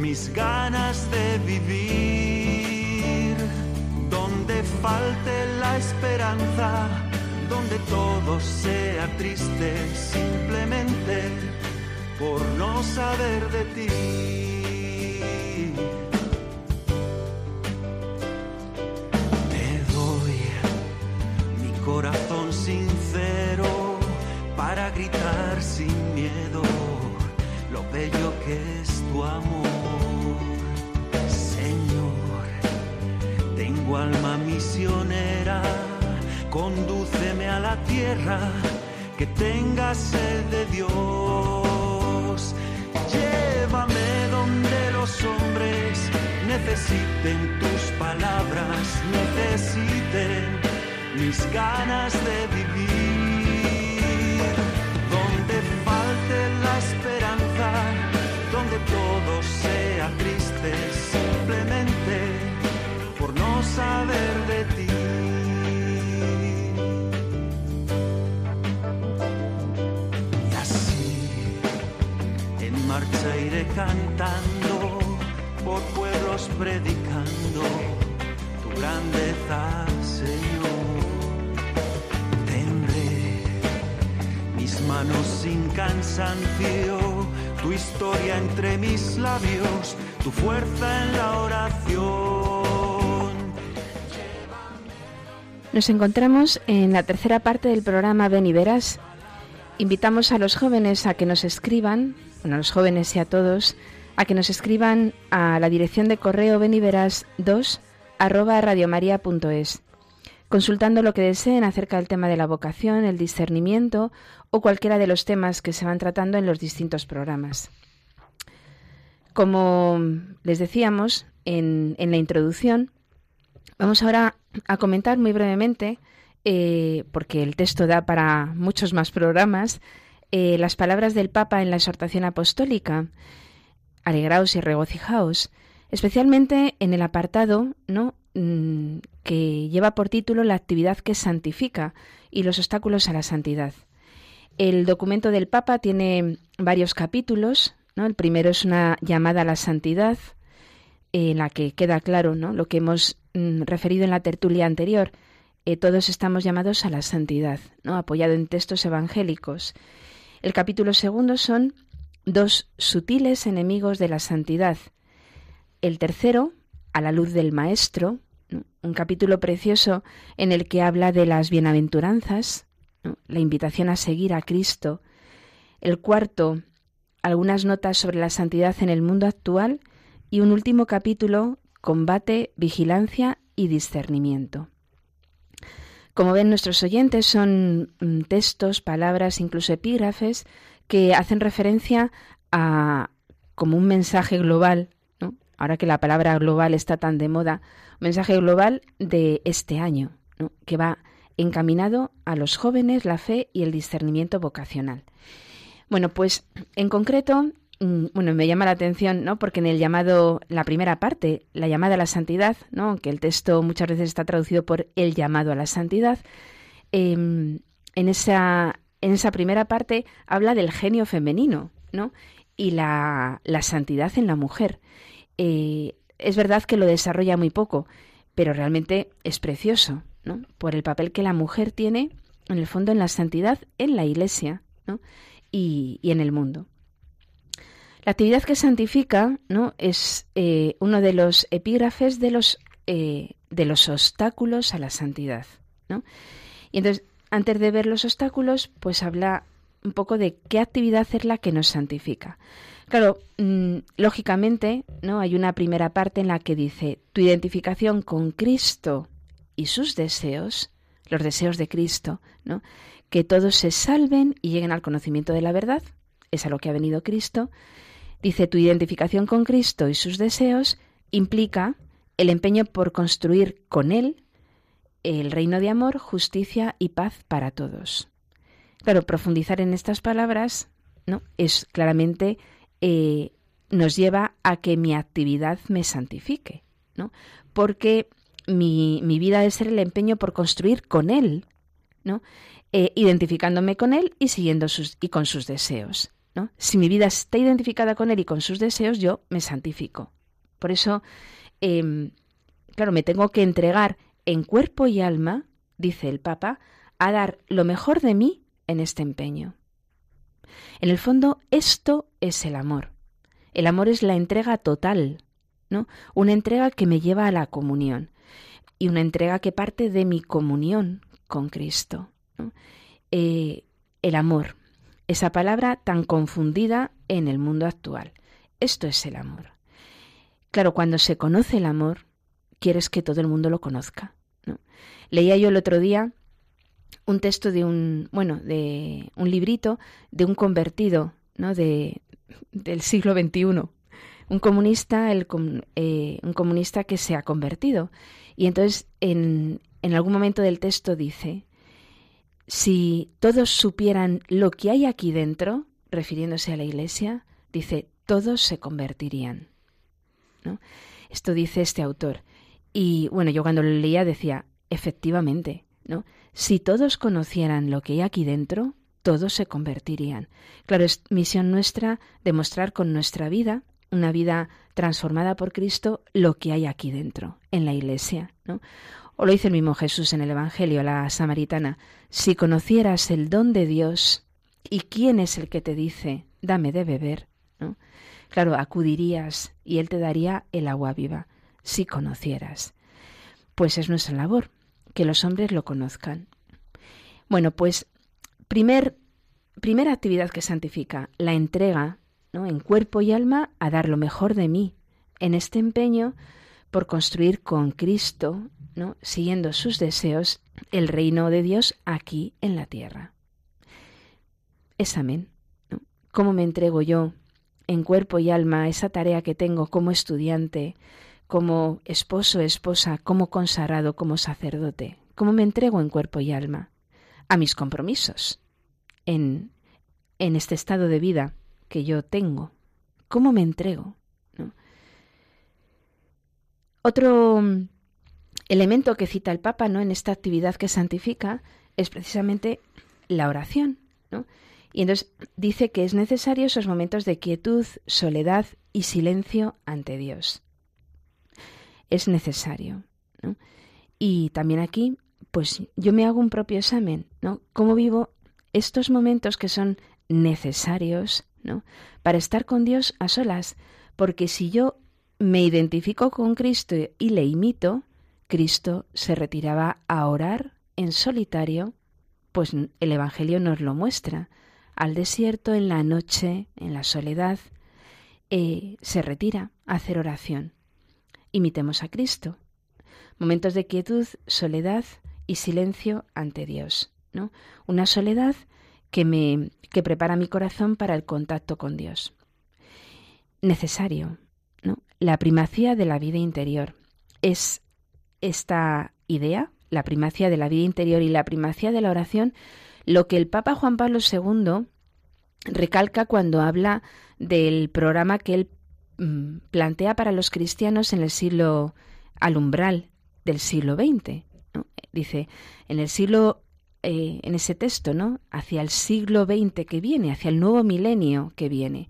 mis ganas de vivir, donde falte la esperanza, donde todo sea triste simplemente por no saber de ti. Te doy mi corazón sincero para gritar sin miedo bello que es tu amor. Señor, tengo alma misionera, condúceme a la tierra que tenga sed de Dios. Llévame donde los hombres necesiten tus palabras, necesiten mis ganas de vivir. Todo sea triste, simplemente por no saber de ti. Y así, en marcha iré cantando por pueblos predicando tu grandeza, Señor. Tendré mis manos sin cansancio, tu historia entre mis labios, tu fuerza en la oración. Nos encontramos en la tercera parte del programa Ven y Verás. Invitamos a los jóvenes a que nos escriban, bueno, a los jóvenes y a todos, a que nos escriban a la dirección de correo beniveras 2 arroba radiomaria.es, consultando lo que deseen acerca del tema de la vocación, el discernimiento o cualquiera de los temas que se van tratando en los distintos programas. Como les decíamos en, la introducción, vamos ahora a comentar muy brevemente, eh, porque el texto da para muchos más programas, eh, las palabras del Papa en la exhortación apostólica alegraos y regocijaos, especialmente en el apartado ¿no? Mm, que lleva por título la actividad que santifica y los obstáculos a la santidad. El documento del Papa tiene varios capítulos. El primero es una llamada a la santidad, en la que queda claro ¿no? lo que hemos mm, referido en la tertulia anterior. Eh, todos estamos llamados a la santidad, ¿no? apoyado en textos evangélicos. El capítulo segundo son dos sutiles enemigos de la santidad. El tercero, a la luz del Maestro, un capítulo precioso en el que habla de las bienaventuranzas, la invitación a seguir a Cristo. El cuarto, algunas notas sobre la santidad en el mundo actual. Y un último capítulo, combate, vigilancia y discernimiento. Como ven nuestros oyentes, son mm, textos, palabras, incluso epígrafes que hacen referencia a como un mensaje global. Ahora que la palabra global está tan de moda, mensaje global de este año, que va encaminado a los jóvenes, la fe y el discernimiento vocacional. Bueno, pues en concreto, mm, bueno, me llama la atención, ¿no? Porque en el llamado, la primera parte, la llamada a la santidad, ¿no? Aunque el texto muchas veces está traducido por el llamado a la santidad, em, en esa en esa primera parte habla del genio femenino, ¿no? Y la, santidad en la mujer. Eh, es verdad que lo desarrolla muy poco, pero realmente es precioso, ¿no? Por el papel que la mujer tiene, en el fondo, en la santidad en la Iglesia, ¿no? Y, en el mundo. La actividad que santifica, ¿no? Es eh, uno de los epígrafes de los, eh, de los obstáculos a la santidad, ¿no? Y entonces antes de ver los obstáculos, pues habla un poco de qué actividad es la que nos santifica. Claro, mm, lógicamente, ¿no? Hay una primera parte en la que dice tu identificación con Cristo y sus deseos, los deseos de Cristo, ¿no? Que todos se salven y lleguen al conocimiento de la verdad, es a lo que ha venido Cristo. Dice tu identificación con Cristo y sus deseos implica el empeño por construir con Él el reino de amor, justicia y paz para todos. Claro, profundizar en estas palabras ¿no? es claramente eh, nos lleva a que mi actividad me santifique, ¿no? Porque mi, vida debe ser el empeño por construir con Él, ¿no? Eh, identificándome con Él y siguiendo sus y con sus deseos. ¿no? Si mi vida está identificada con Él y con sus deseos, yo me santifico. Por eso, em, claro, me tengo que entregar en cuerpo y alma, dice el Papa, a dar lo mejor de mí en este empeño. En el fondo, esto es el amor. El amor es la entrega total, ¿no? Una entrega que me lleva a la comunión y una entrega que parte de mi comunión con Cristo. Eh, el amor, esa palabra tan confundida en el mundo actual. Esto es el amor. Claro, cuando se conoce el amor, quieres que todo el mundo lo conozca. Leía yo el otro día un texto de un, bueno, de un librito de un convertido, ¿no? De, del siglo XXI, un comunista, el, eh, un comunista que se ha convertido. Y entonces en, en algún momento del texto dice, si todos supieran lo que hay aquí dentro, refiriéndose a la Iglesia, dice, todos se convertirían. ¿no? Esto dice este autor. Y bueno, yo cuando lo leía decía, efectivamente, Si todos conocieran lo que hay aquí dentro, todos se convertirían. Claro, es misión nuestra demostrar con nuestra vida, una vida transformada por Cristo, lo que hay aquí dentro, en la Iglesia. O lo dice el mismo Jesús en el Evangelio, la samaritana, si conocieras el don de Dios y quién es el que te dice, dame de beber. Claro, acudirías y Él te daría el agua viva, si conocieras. Pues es nuestra labor, que los hombres lo conozcan. Bueno, pues primer, primera actividad que santifica, la entrega ¿no? en cuerpo y alma a dar lo mejor de mí, en este empeño por construir con Cristo, ¿no? siguiendo sus deseos, el reino de Dios aquí en la tierra. Es amén. ¿Cómo me entrego yo en cuerpo y alma a esa tarea que tengo como estudiante, como esposo, esposa, como consagrado, como sacerdote? ¿Cómo me entrego en cuerpo y alma a mis compromisos en, en este estado de vida que yo tengo? ¿Cómo me entrego? Otro mm, elemento que cita el Papa ¿no? en esta actividad que santifica es precisamente la oración. ¿no? Y entonces dice que es necesario esos momentos de quietud, soledad y silencio ante Dios. Es necesario. ¿no? Y también aquí, pues yo me hago un propio examen, ¿no? ¿Cómo vivo estos momentos que son necesarios, ¿no? Para estar con Dios a solas. Porque si yo me identifico con Cristo y le imito, Cristo se retiraba a orar en solitario, pues el Evangelio nos lo muestra al desierto en la noche, en la soledad, eh, se retira a hacer oración. Imitemos a Cristo. Momentos de quietud, soledad y silencio ante Dios. ¿no? Una soledad que me que prepara mi corazón para el contacto con Dios. Necesario, ¿no? La primacía de la vida interior. Es esta idea, la primacía de la vida interior y la primacía de la oración, lo que el Papa Juan Pablo II recalca cuando habla del programa que él plantea para los cristianos en el siglo al umbral del siglo XX. Dice, en el siglo, eh, en ese texto, ¿no? Hacia el siglo XX que viene, hacia el nuevo milenio que viene.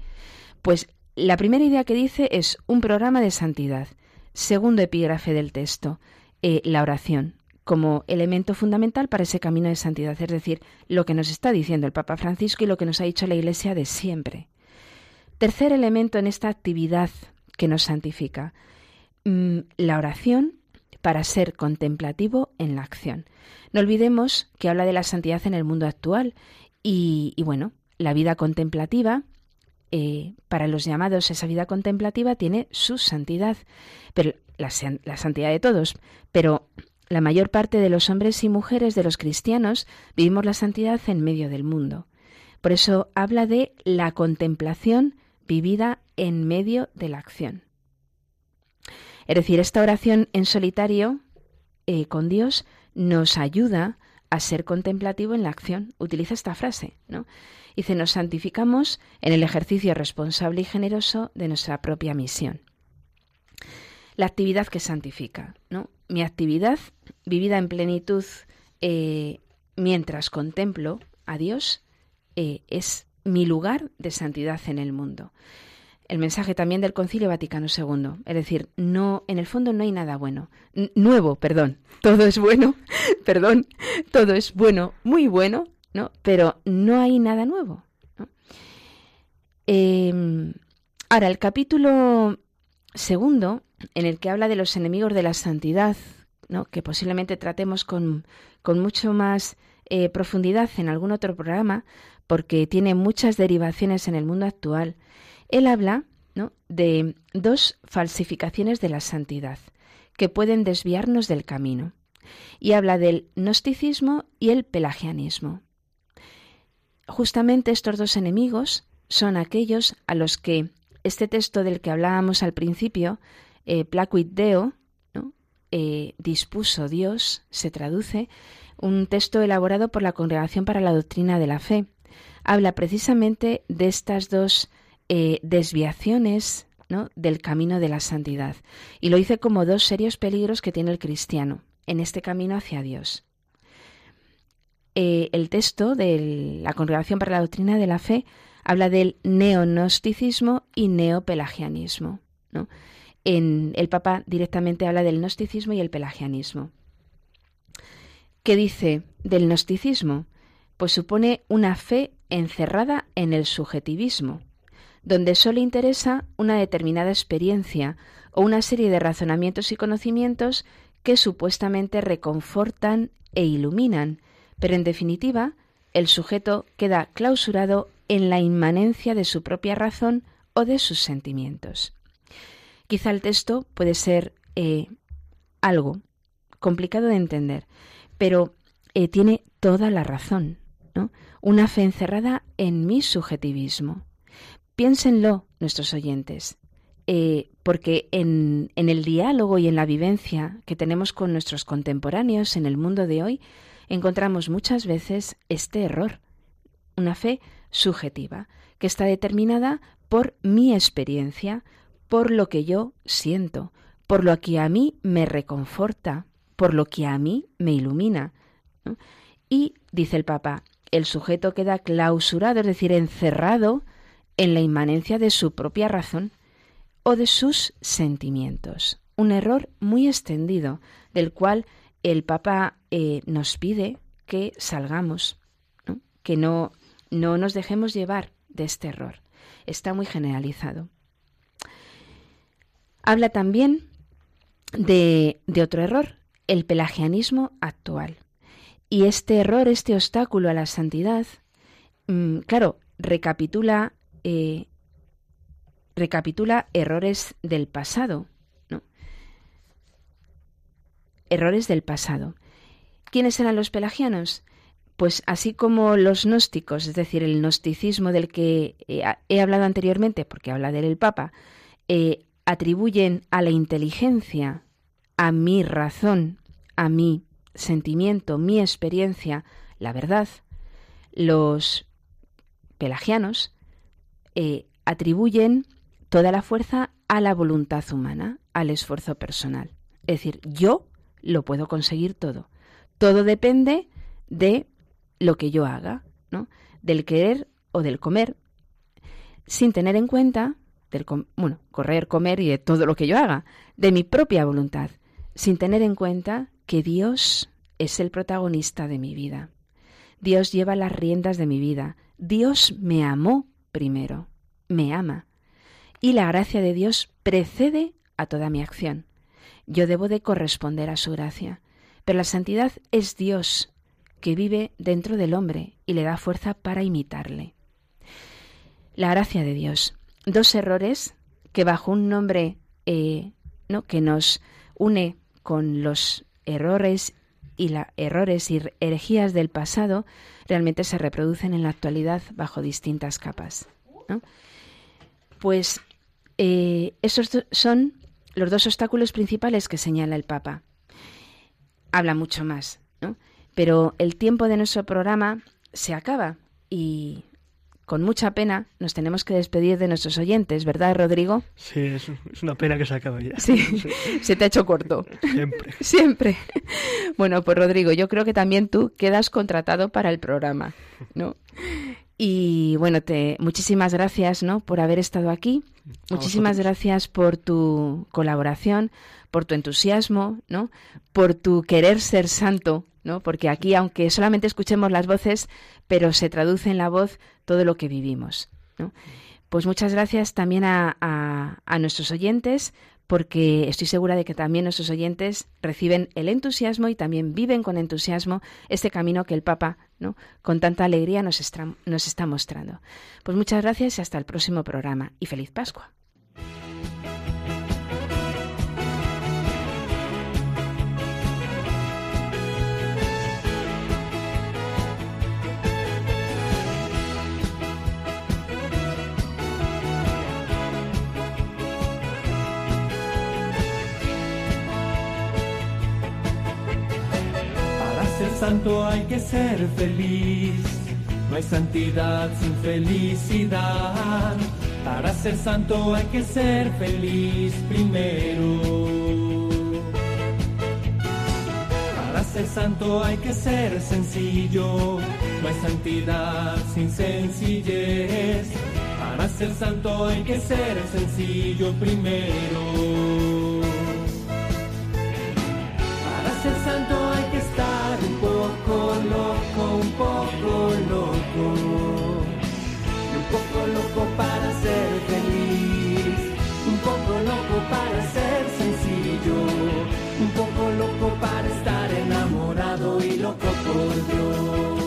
Pues la primera idea que dice es un programa de santidad. Segundo epígrafe del texto, eh, la oración como elemento fundamental para ese camino de santidad, es decir, lo que nos está diciendo el Papa Francisco y lo que nos ha dicho la Iglesia de siempre. Tercer elemento en esta actividad que nos santifica, mm, la oración para ser contemplativo en la acción. No olvidemos que habla de la santidad en el mundo actual y, bueno, la vida contemplativa, eh, para los llamados esa vida contemplativa tiene su santidad, pero la, la santidad de todos, pero la mayor parte de los hombres y mujeres de los cristianos vivimos la santidad en medio del mundo. Por eso habla de la contemplación vivida en medio de la acción. Es decir, esta oración en solitario eh, con Dios nos ayuda a ser contemplativo en la acción. Utiliza esta frase, ¿no? Dice, nos santificamos en el ejercicio responsable y generoso de nuestra propia misión. La actividad que santifica, ¿no? Mi actividad vivida en plenitud eh, mientras contemplo a Dios eh, es mi lugar de santidad en el mundo. El mensaje también del Concilio Vaticano II, es decir, no, en el fondo no hay nada bueno, nuevo, perdón, todo es bueno, perdón, todo es bueno, muy bueno, ¿no? Pero no hay nada nuevo. Em, ahora, el capítulo segundo, en el que habla de los enemigos de la santidad, que posiblemente tratemos con, mucho más eh, profundidad en algún otro programa, porque tiene muchas derivaciones en el mundo actual, él habla de dos falsificaciones de la santidad que pueden desviarnos del camino. Y habla del gnosticismo y el pelagianismo. Justamente estos dos enemigos son aquellos a los que este texto del que hablábamos al principio, eh, Placuit Deo, eh, dispuso Dios, se traduce, un texto elaborado por la Congregación para la Doctrina de la Fe. Habla precisamente de estas dos eh, desviaciones del camino de la santidad y lo dice como dos serios peligros que tiene el cristiano en este camino hacia Dios. el texto de la Congregación para la Doctrina de la Fe habla del neonosticismo y neopelagianismo. ¿no? En el Papa directamente habla del gnosticismo y el pelagianismo. ¿Qué dice del gnosticismo? Pues supone una fe encerrada en el subjetivismo, donde solo interesa una determinada experiencia o una serie de razonamientos y conocimientos que supuestamente reconfortan e iluminan, pero en definitiva el sujeto queda clausurado en la inmanencia de su propia razón o de sus sentimientos. Quizá el texto puede ser eh, algo complicado de entender, pero eh, tiene toda la razón. Una fe encerrada en mi subjetivismo. Piénsenlo, nuestros oyentes, eh, porque en, en el diálogo y en la vivencia que tenemos con nuestros contemporáneos en el mundo de hoy, encontramos muchas veces este error. Una fe subjetiva, que está determinada por mi experiencia, por lo que yo siento, por lo que a mí me reconforta, por lo que a mí me ilumina. Y, dice el Papa, el sujeto queda clausurado, es decir, encerrado en la inmanencia de su propia razón o de sus sentimientos. Un error muy extendido, del cual el Papa eh, nos pide que salgamos, que no no nos dejemos llevar de este error. Está muy generalizado. Habla también de, otro error, el pelagianismo actual. Y este error, este obstáculo a la santidad, mm, claro, recapitula, eh, recapitula errores del pasado. ¿no? Errores del pasado. ¿Quiénes eran los pelagianos? Pues así como los gnósticos, es decir, el gnosticismo del que eh, he hablado anteriormente, porque habla del Papa, eh, atribuyen a la inteligencia, a mi razón, a mi sentimiento, mi experiencia, la verdad, los pelagianos eh, atribuyen toda la fuerza a la voluntad humana, al esfuerzo personal. Es decir, yo lo puedo conseguir todo. Todo depende de lo que yo haga, ¿no? Del querer o del comer, sin tener en cuenta, del bueno, correr, comer y de todo lo que yo haga, de mi propia voluntad, sin tener en cuenta que Dios es el protagonista de mi vida. Dios lleva las riendas de mi vida. Dios me amó primero, me ama. Y la gracia de Dios precede a toda mi acción. Yo debo de corresponder a su gracia. Pero la santidad es Dios que vive dentro del hombre y le da fuerza para imitarle. La gracia de Dios. Dos errores que bajo un nombre eh, ¿no? que nos une con los errores y errores y herejías del pasado realmente se reproducen en la actualidad bajo distintas capas. Pues eh, esos son los dos obstáculos principales que señala el Papa. Habla mucho más, ¿no? Pero el tiempo de nuestro programa se acaba y con mucha pena nos tenemos que despedir de nuestros oyentes, ¿verdad, Rodrigo? Sí, es, una pena que se acabe ya. Sí, se te ha hecho corto. Siempre. Siempre. Bueno, pues Rodrigo, yo creo que también tú quedas contratado para el programa, ¿no? Y bueno, te muchísimas gracias, ¿no? Por haber estado aquí. Muchísimas gracias por tu colaboración, por tu entusiasmo, ¿no? Por tu querer ser santo ¿no? Porque aquí, aunque solamente escuchemos las voces, pero se traduce en la voz todo lo que vivimos, ¿no? Pues muchas gracias también a, a, nuestros oyentes, porque estoy segura de que también nuestros oyentes reciben el entusiasmo y también viven con entusiasmo este camino que el Papa, ¿no? con tanta alegría, nos nos está mostrando. Pues muchas gracias y hasta el próximo programa. Y feliz Pascua. Santo hay que ser feliz. No hay santidad sin felicidad. Para ser santo hay que ser feliz primero. Para ser santo hay que ser sencillo. No hay santidad sin sencillez. Para ser santo hay que ser sencillo primero. Loco para estar enamorado y loco por Dios.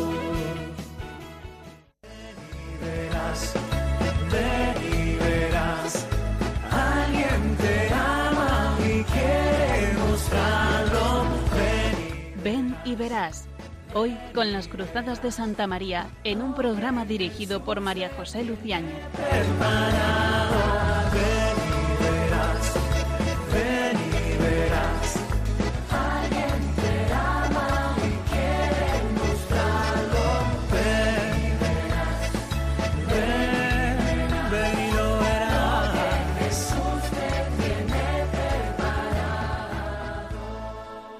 Verás, ven y verás. Alguien te ama y quiere mostrarlo. Ven y Ven y verás. Hoy con las Cruzadas de Santa María en un programa dirigido por María José Luciáñez.